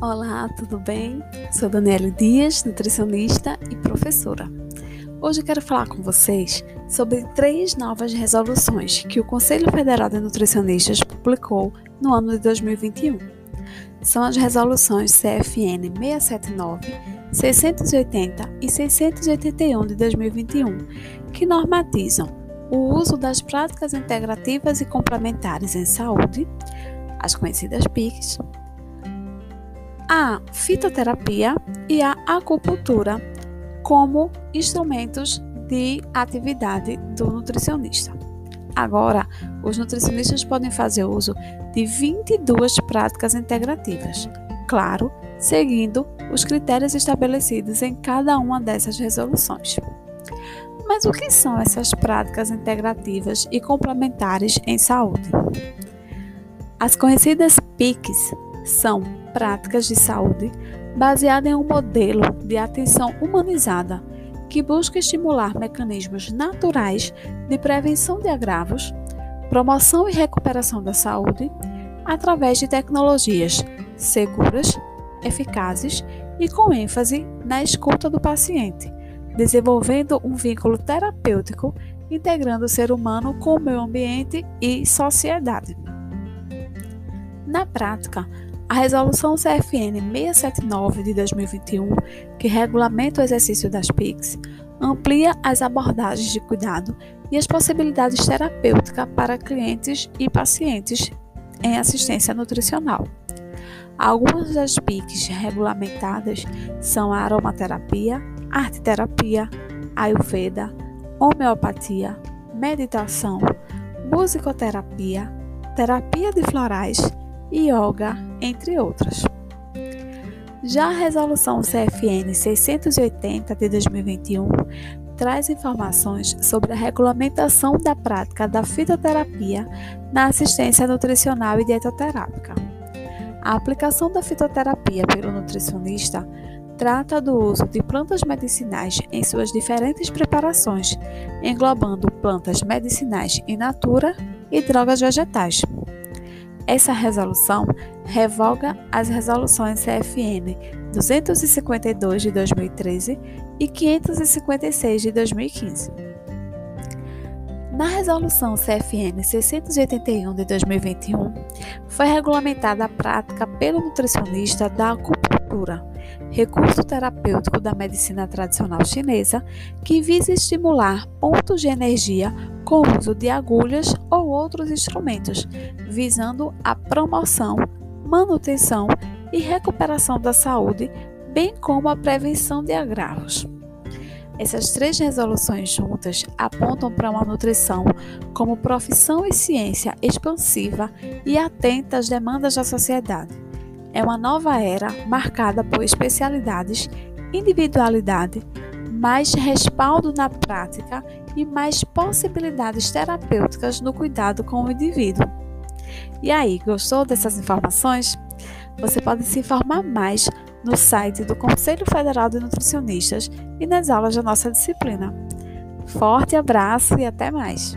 Olá, tudo bem? Sou Daniela Dias, nutricionista e professora. Hoje quero falar com vocês sobre três novas resoluções que o Conselho Federal de Nutricionistas publicou no ano de 2021. São as resoluções CFN 679, 680 e 681 de 2021, que normatizam o uso das práticas integrativas e complementares em saúde, as conhecidas PICs, a fitoterapia e a acupuntura como instrumentos de atividade do nutricionista. Agora, os nutricionistas podem fazer uso de 22 práticas integrativas, claro, seguindo os critérios estabelecidos em cada uma dessas resoluções. Mas o que são essas práticas integrativas e complementares em saúde? As conhecidas PICs são práticas de saúde baseadas em um modelo de atenção humanizada que busca estimular mecanismos naturais de prevenção de agravos, promoção e recuperação da saúde através de tecnologias seguras, eficazes e com ênfase na escuta do paciente, desenvolvendo um vínculo terapêutico integrando o ser humano com o meio ambiente e sociedade. Na prática, a Resolução CFN 679 de 2021, que regulamenta o exercício das PICs, amplia as abordagens de cuidado e as possibilidades terapêuticas para clientes e pacientes em assistência nutricional. Algumas das PICs regulamentadas são a aromaterapia, arteterapia, ayurveda, homeopatia, meditação, musicoterapia, terapia de florais yoga, entre outras. Já a resolução CFN 680 de 2021 traz informações sobre a regulamentação da prática da fitoterapia na assistência nutricional e dietoterápica. A aplicação da fitoterapia pelo nutricionista trata do uso de plantas medicinais em suas diferentes preparações, englobando plantas medicinais in natura e drogas vegetais. Essa resolução revoga as resoluções CFN 252 de 2013 e 556 de 2015. Na resolução CFN 681 de 2021, foi regulamentada a prática pelo nutricionista da acupuntura, recurso terapêutico da medicina tradicional chinesa que visa estimular pontos de energia com o uso de agulhas ou outros instrumentos, visando a promoção, manutenção e recuperação da saúde, bem como a prevenção de agravos. Essas três resoluções juntas apontam para uma nutrição como profissão e ciência expansiva e atenta às demandas da sociedade. É uma nova era marcada por especialidades, individualidade, mais respaldo na prática e mais possibilidades terapêuticas no cuidado com o indivíduo. E aí, gostou dessas informações? Você pode se informar mais no site do Conselho Federal de Nutricionistas e nas aulas da nossa disciplina. Forte abraço e até mais!